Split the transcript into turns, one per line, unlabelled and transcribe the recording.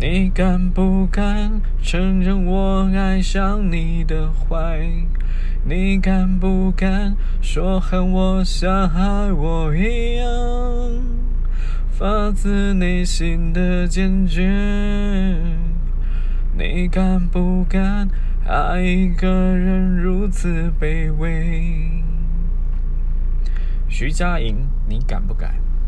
你敢不敢承认我爱上你的坏你敢不敢说恨我像爱我一样？发自内心的坚决你敢不敢爱一个人如此卑微？徐佳莹你敢不敢？